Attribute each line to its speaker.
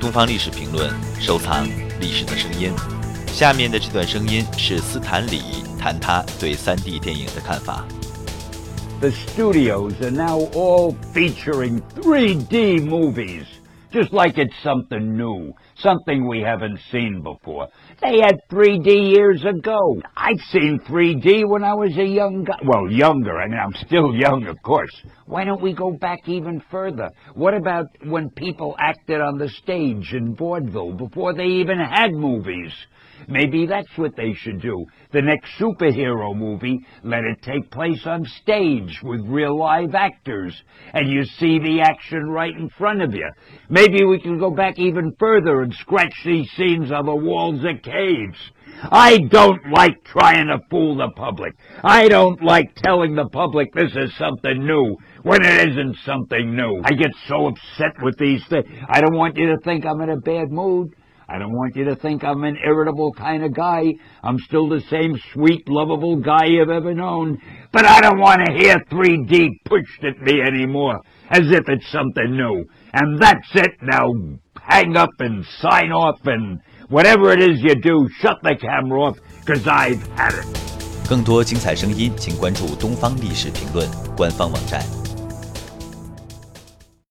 Speaker 1: 东方历史评论，收藏历史的声音。下面的这段声音是斯坦李谈他对 3D 电影的看法。
Speaker 2: The studios are now all featuring 3D movies, just like it's something new, something we haven't seen before. They had 3D years ago. I'd seen 3D when I was a young guy. Well, younger. I mean, I'm still young, of course. Why don't we go back even further? What about when people acted on the stage in vaudeville before they even had movies? Maybe that's what they should do. The next superhero movie, let it take place on stage with real live actors, and you see the action right in front of you. Maybe we can go back even further and scratch these scenes on the walls of caves. I don't like trying to fool the public. I don't like telling the public this is something new when it isn't something new. I get so upset with these things. I don't want you to think I'm in a bad mood. I don't want you to think I'm an irritable kind of guy. I'm still the same sweet, lovable guy you've ever known. But I don't want to hear 3D pushed at me anymore, as if it's something new. And that's it now. Hang up and sign off and whatever it is you do, shut the camera off, because I've had it.
Speaker 1: 更多精彩声音，请关注东方历史评论官方网站。